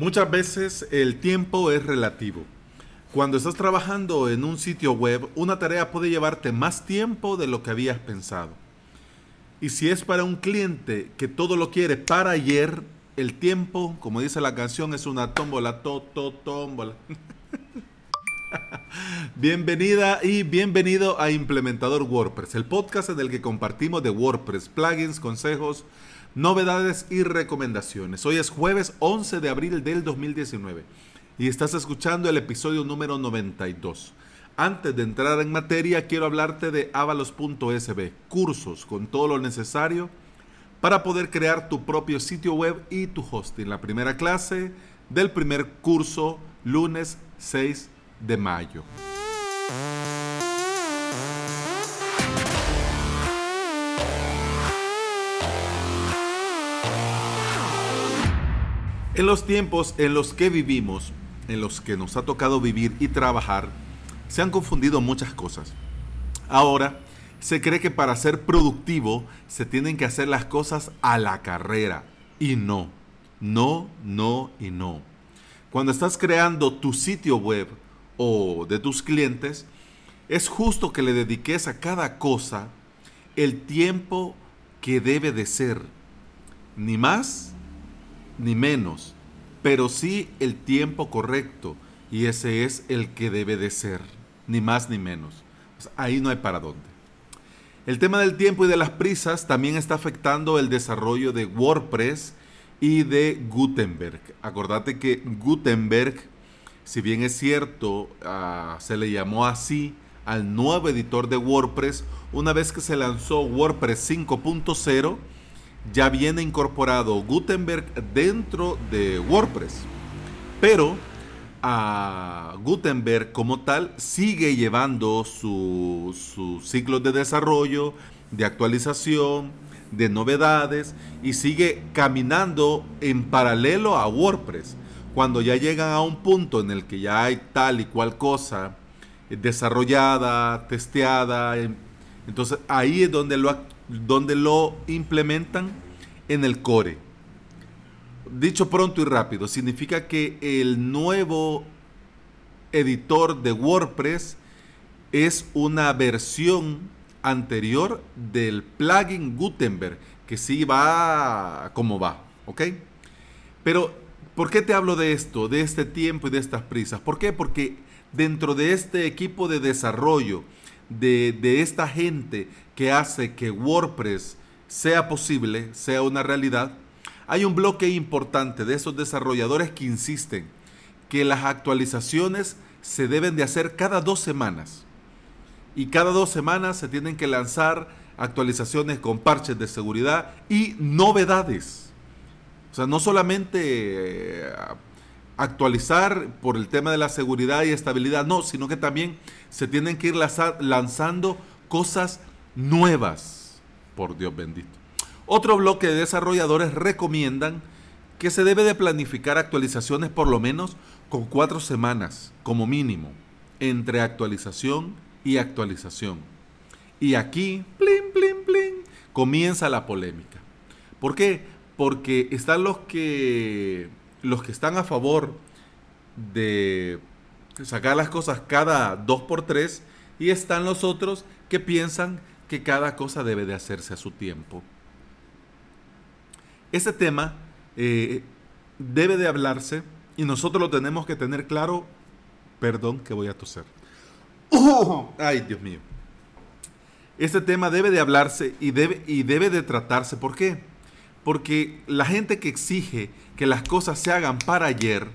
Muchas veces el tiempo es relativo. Cuando estás trabajando en un sitio web, una tarea puede llevarte más tiempo de lo que habías pensado. Y si es para un cliente que todo lo quiere para ayer, el tiempo, como dice la canción, es una tómbola, to, to, tómbola. Bienvenida y bienvenido a Implementador WordPress, el podcast en el que compartimos de WordPress, plugins, consejos, novedades y recomendaciones. Hoy es jueves 11 de abril del 2019 y estás escuchando el episodio número 92. Antes de entrar en materia, quiero hablarte de avalos.sb, cursos con todo lo necesario para poder crear tu propio sitio web y tu hosting. La primera clase del primer curso, lunes 6 de mayo. En los tiempos en los que vivimos, en los que nos ha tocado vivir y trabajar, se han confundido muchas cosas. Ahora, se cree que para ser productivo se tienen que hacer las cosas a la carrera. Y no, no, no y no. Cuando estás creando tu sitio web o de tus clientes, es justo que le dediques a cada cosa el tiempo que debe de ser. Ni más ni menos, pero sí el tiempo correcto y ese es el que debe de ser, ni más ni menos. ahí no hay para dónde. El tema del tiempo y de las prisas también está afectando el desarrollo de WordPress y de Gutenberg. Acordate que Gutenberg, si bien es cierto, ah, se le llamó así al nuevo editor de WordPress una vez que se lanzó WordPress 5.0 ya viene incorporado Gutenberg dentro de WordPress. Pero a Gutenberg como tal sigue llevando su, su ciclo de desarrollo, de actualización, de novedades y sigue caminando en paralelo a WordPress. Cuando ya llegan a un punto en el que ya hay tal y cual cosa desarrollada, testeada, entonces ahí es donde lo, donde lo implementan en el core. Dicho pronto y rápido, significa que el nuevo editor de WordPress es una versión anterior del plugin Gutenberg, que sí va como va, ¿ok? Pero, ¿por qué te hablo de esto, de este tiempo y de estas prisas? ¿Por qué? Porque dentro de este equipo de desarrollo, de, de esta gente que hace que WordPress sea posible, sea una realidad, hay un bloque importante de esos desarrolladores que insisten que las actualizaciones se deben de hacer cada dos semanas. Y cada dos semanas se tienen que lanzar actualizaciones con parches de seguridad y novedades. O sea, no solamente eh, actualizar por el tema de la seguridad y estabilidad, no, sino que también se tienen que ir lanzando cosas nuevas, por Dios bendito. Otro bloque de desarrolladores recomiendan que se debe de planificar actualizaciones por lo menos con cuatro semanas como mínimo entre actualización y actualización. Y aquí, plin, plin, plin, comienza la polémica. ¿Por qué? Porque están los que, los que están a favor de sacar las cosas cada dos por tres y están los otros que piensan que cada cosa debe de hacerse a su tiempo. Ese tema eh, debe de hablarse y nosotros lo tenemos que tener claro. Perdón que voy a toser. Ay, Dios mío. Este tema debe de hablarse y debe, y debe de tratarse. ¿Por qué? Porque la gente que exige que las cosas se hagan para ayer,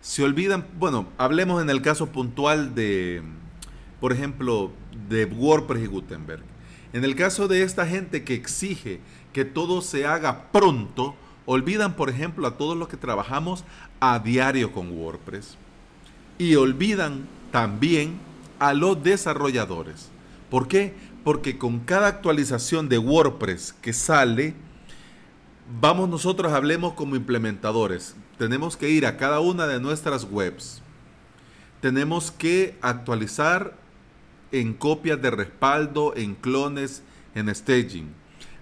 se olvidan, bueno, hablemos en el caso puntual de, por ejemplo, de WordPress y Gutenberg. En el caso de esta gente que exige que todo se haga pronto, olvidan, por ejemplo, a todos los que trabajamos a diario con WordPress. Y olvidan también a los desarrolladores. ¿Por qué? Porque con cada actualización de WordPress que sale, vamos nosotros, hablemos como implementadores. Tenemos que ir a cada una de nuestras webs. Tenemos que actualizar en copias de respaldo, en clones, en staging.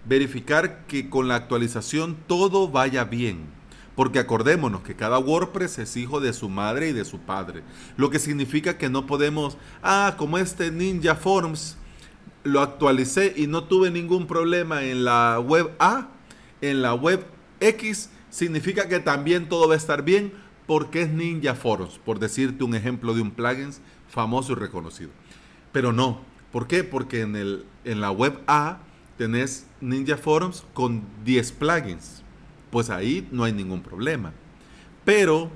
Verificar que con la actualización todo vaya bien. Porque acordémonos que cada WordPress es hijo de su madre y de su padre. Lo que significa que no podemos, ah, como este Ninja Forms, lo actualicé y no tuve ningún problema en la web A, en la web X, significa que también todo va a estar bien porque es Ninja Forms, por decirte un ejemplo de un plugin famoso y reconocido. Pero no, ¿por qué? Porque en, el, en la web A tenés Ninja Forms con 10 plugins. Pues ahí no hay ningún problema. Pero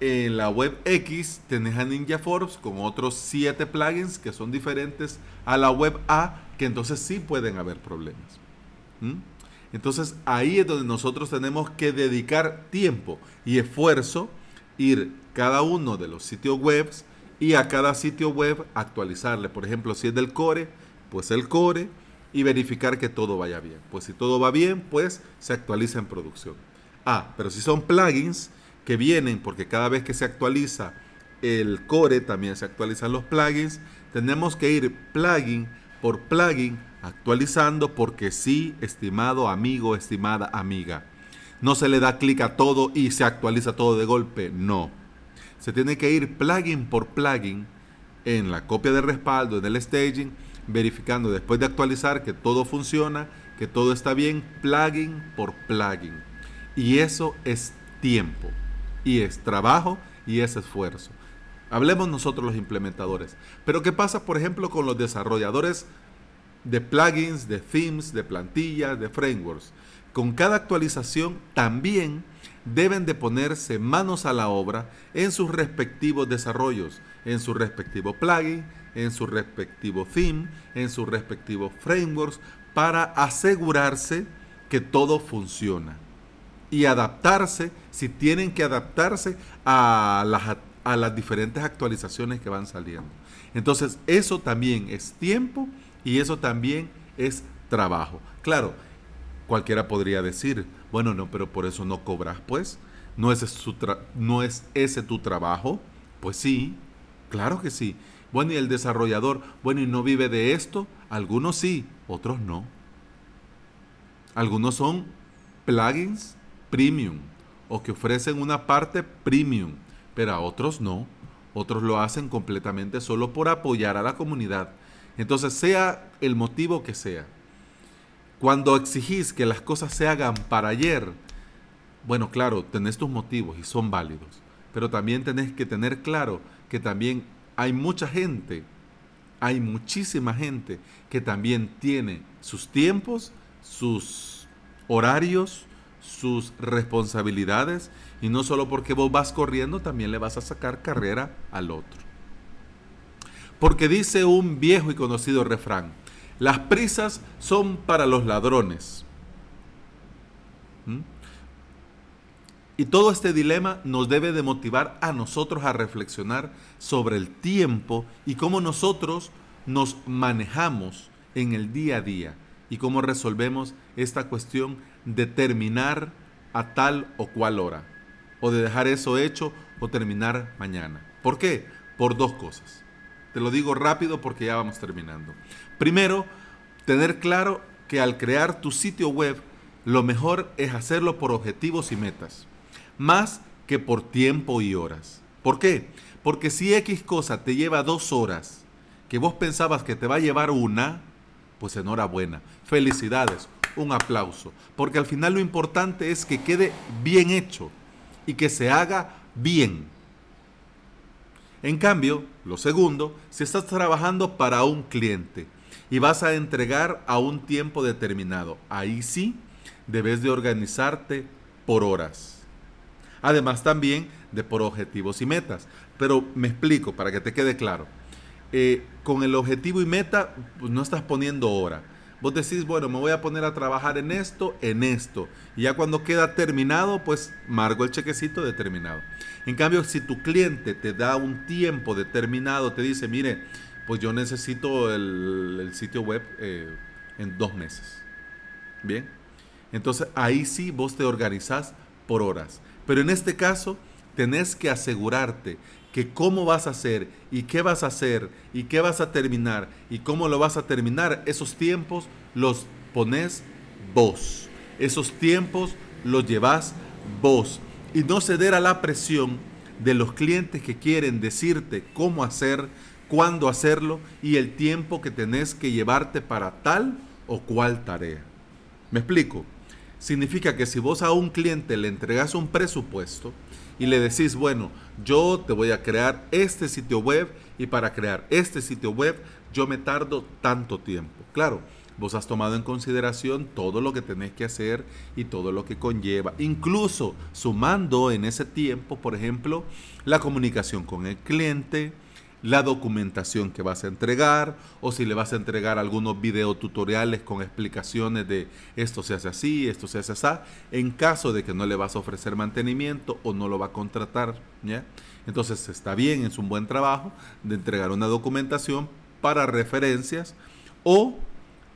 en la web X tenés a Ninja Forms con otros 7 plugins que son diferentes a la web A, que entonces sí pueden haber problemas. ¿Mm? Entonces ahí es donde nosotros tenemos que dedicar tiempo y esfuerzo, ir cada uno de los sitios web y a cada sitio web actualizarle. Por ejemplo, si es del core, pues el core y verificar que todo vaya bien. Pues si todo va bien, pues se actualiza en producción. Ah, pero si son plugins que vienen porque cada vez que se actualiza el core, también se actualizan los plugins, tenemos que ir plugin por plugin actualizando porque sí, estimado amigo, estimada amiga. No se le da clic a todo y se actualiza todo de golpe, no. Se tiene que ir plugin por plugin en la copia de respaldo, en el staging, verificando después de actualizar que todo funciona, que todo está bien, plugin por plugin. Y eso es tiempo, y es trabajo, y es esfuerzo. Hablemos nosotros los implementadores. Pero ¿qué pasa, por ejemplo, con los desarrolladores de plugins, de themes, de plantillas, de frameworks? Con cada actualización también deben de ponerse manos a la obra en sus respectivos desarrollos, en su respectivo plugin, en su respectivo theme, en sus respectivos frameworks, para asegurarse que todo funciona. Y adaptarse, si tienen que adaptarse a las, a las diferentes actualizaciones que van saliendo. Entonces, eso también es tiempo y eso también es trabajo. Claro, cualquiera podría decir, bueno, no, pero por eso no cobras, pues. ¿No es, ¿No es ese tu trabajo? Pues sí, claro que sí. Bueno, y el desarrollador, bueno, ¿y no vive de esto? Algunos sí, otros no. Algunos son plugins premium o que ofrecen una parte premium, pero a otros no. Otros lo hacen completamente solo por apoyar a la comunidad. Entonces, sea el motivo que sea, cuando exigís que las cosas se hagan para ayer, bueno, claro, tenés tus motivos y son válidos, pero también tenés que tener claro que también hay mucha gente, hay muchísima gente que también tiene sus tiempos, sus horarios, sus responsabilidades y no solo porque vos vas corriendo, también le vas a sacar carrera al otro. Porque dice un viejo y conocido refrán, las prisas son para los ladrones. ¿Mm? Y todo este dilema nos debe de motivar a nosotros a reflexionar sobre el tiempo y cómo nosotros nos manejamos en el día a día y cómo resolvemos esta cuestión de terminar a tal o cual hora o de dejar eso hecho o terminar mañana. ¿Por qué? Por dos cosas. Te lo digo rápido porque ya vamos terminando. Primero, tener claro que al crear tu sitio web, lo mejor es hacerlo por objetivos y metas, más que por tiempo y horas. ¿Por qué? Porque si X cosa te lleva dos horas, que vos pensabas que te va a llevar una, pues enhorabuena, felicidades, un aplauso, porque al final lo importante es que quede bien hecho y que se haga bien. En cambio, lo segundo, si estás trabajando para un cliente y vas a entregar a un tiempo determinado, ahí sí debes de organizarte por horas. Además también de por objetivos y metas. Pero me explico para que te quede claro. Eh, con el objetivo y meta, pues no estás poniendo hora. Vos decís, bueno, me voy a poner a trabajar en esto, en esto. Y ya cuando queda terminado, pues margo el chequecito determinado. En cambio, si tu cliente te da un tiempo determinado, te dice, mire, pues yo necesito el, sitio web eh, en dos meses. Bien. Entonces ahí sí vos te organizás por horas. Pero en este caso, tenés que asegurarte que cómo vas a hacer y qué vas a hacer y qué vas a terminar y cómo lo vas a terminar, esos tiempos los pones vos. Esos tiempos los llevas vos. y no ceder a la presión de los clientes que quieren decirte cómo hacer, cuándo hacerlo y el tiempo que tenés que llevarte para tal o cual tarea. ¿Me explico? Significa que si vos a un cliente le entregas un presupuesto y le decís, bueno, yo te voy a crear este sitio web y para crear este sitio web yo me tardo tanto tiempo. Claro, vos has tomado en consideración todo lo que tenés que hacer y todo lo que conlleva, incluso sumando en ese tiempo, por ejemplo, la comunicación con el cliente, la documentación que vas a entregar o si le vas a entregar algunos videotutoriales con explicaciones de esto se hace así, esto se hace así, en caso de que no le vas a ofrecer mantenimiento o no lo va a contratar, ¿ya? Entonces está bien, es un buen trabajo de entregar una documentación para referencias o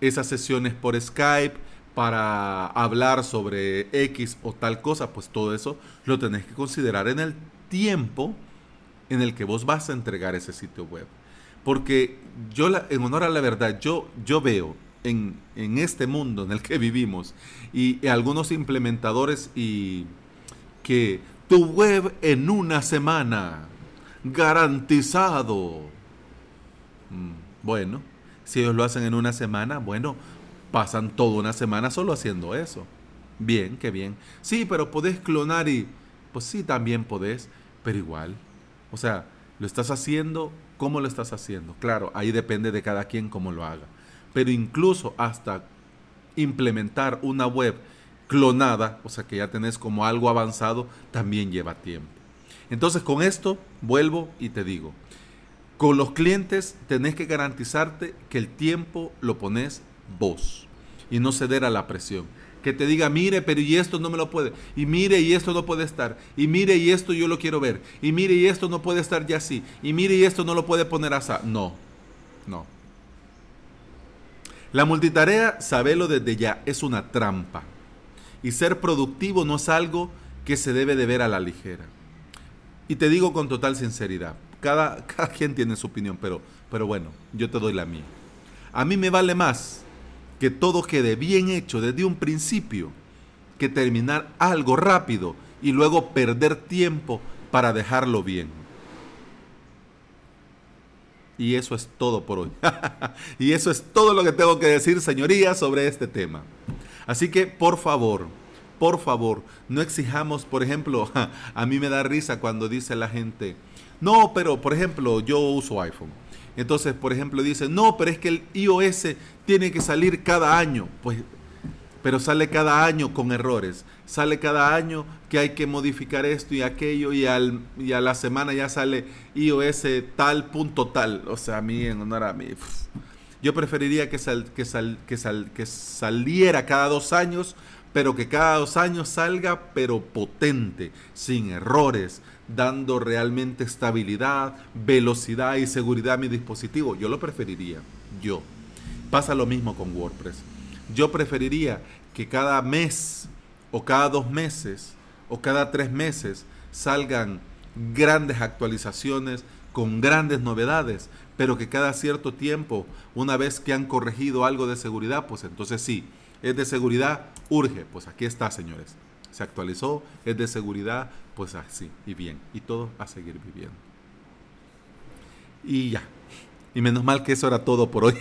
esas sesiones por Skype para hablar sobre X o tal cosa, pues todo eso lo tenés que considerar en el tiempo en el que vos vas a entregar ese sitio web. Porque yo, en honor a la verdad, yo, yo veo en, en este mundo en el que vivimos y, algunos implementadores y que tu web en una semana, garantizado. Mm, bueno, si ellos lo hacen en una semana, bueno, pasan toda una semana solo haciendo eso. Bien, qué bien. Sí, pero podés clonar y... Pues sí, también podés, pero igual. O sea, lo estás haciendo, ¿cómo lo estás haciendo? Claro, ahí depende de cada quien cómo lo haga. Pero incluso hasta implementar una web clonada, o sea que ya tenés como algo avanzado, también lleva tiempo. Entonces con esto vuelvo y te digo, con los clientes tenés que garantizarte que el tiempo lo pones vos y no ceder a la presión. Que te diga, mire, pero y esto no me lo puede. Y mire, y esto no puede estar. Y mire, y esto yo lo quiero ver. Y mire, y esto no puede estar ya así. Y mire, y esto no lo puede poner así. No, no. La multitarea, sabelo desde ya, es una trampa. Y ser productivo no es algo que se debe de ver a la ligera. Y te digo con total sinceridad, cada, quien tiene su opinión, pero, pero bueno, yo te doy la mía. A mí me vale más que todo quede bien hecho desde un principio que terminar algo rápido y luego perder tiempo para dejarlo bien. Y eso es todo por hoy. y eso es todo lo que tengo que decir, señorías, sobre este tema. Así que, por favor, por favor, no exijamos, por ejemplo, a mí me da risa cuando dice la gente, no, pero por ejemplo, yo uso iPhone. Entonces, por ejemplo, dice, no, pero es que el iOS tiene que salir cada año. Pues, pero sale cada año con errores. Sale cada año que hay que modificar esto y aquello y, al, y a la semana ya sale iOS tal punto tal. O sea, a mí, en honor a mí, yo preferiría que, sal, que, sal, que, sal, que saliera cada dos años, pero que cada dos años salga, pero potente, sin errores, dando realmente estabilidad, velocidad y seguridad a mi dispositivo. Yo lo preferiría, yo. Pasa lo mismo con WordPress. Yo preferiría que cada mes o cada dos meses o cada tres meses salgan grandes actualizaciones con grandes novedades, pero que cada cierto tiempo, una vez que han corregido algo de seguridad, pues entonces sí, es de seguridad, urge. Pues aquí está, señores se actualizó, es de seguridad, pues así, y bien, y todo a seguir viviendo. Y ya. Y menos mal que eso era todo por hoy.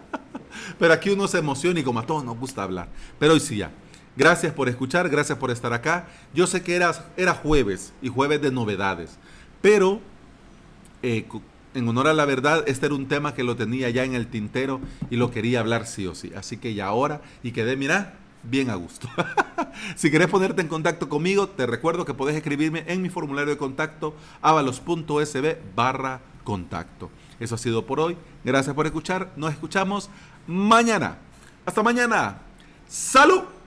Pero aquí uno se emociona y como a todos nos gusta hablar. Pero hoy sí ya. Gracias por escuchar, gracias por estar acá. Yo sé que era, era jueves y jueves de novedades. Pero eh, en honor a la verdad, este era un tema que lo tenía ya en el tintero y lo quería hablar sí o sí. Así que ya ahora, y quedé, mira, bien a gusto. si querés ponerte en contacto conmigo, te recuerdo que podés escribirme en mi formulario de contacto avalos.sb barra contacto. Eso ha sido por hoy. Gracias por escuchar. Nos escuchamos mañana. Hasta mañana. ¡Salud!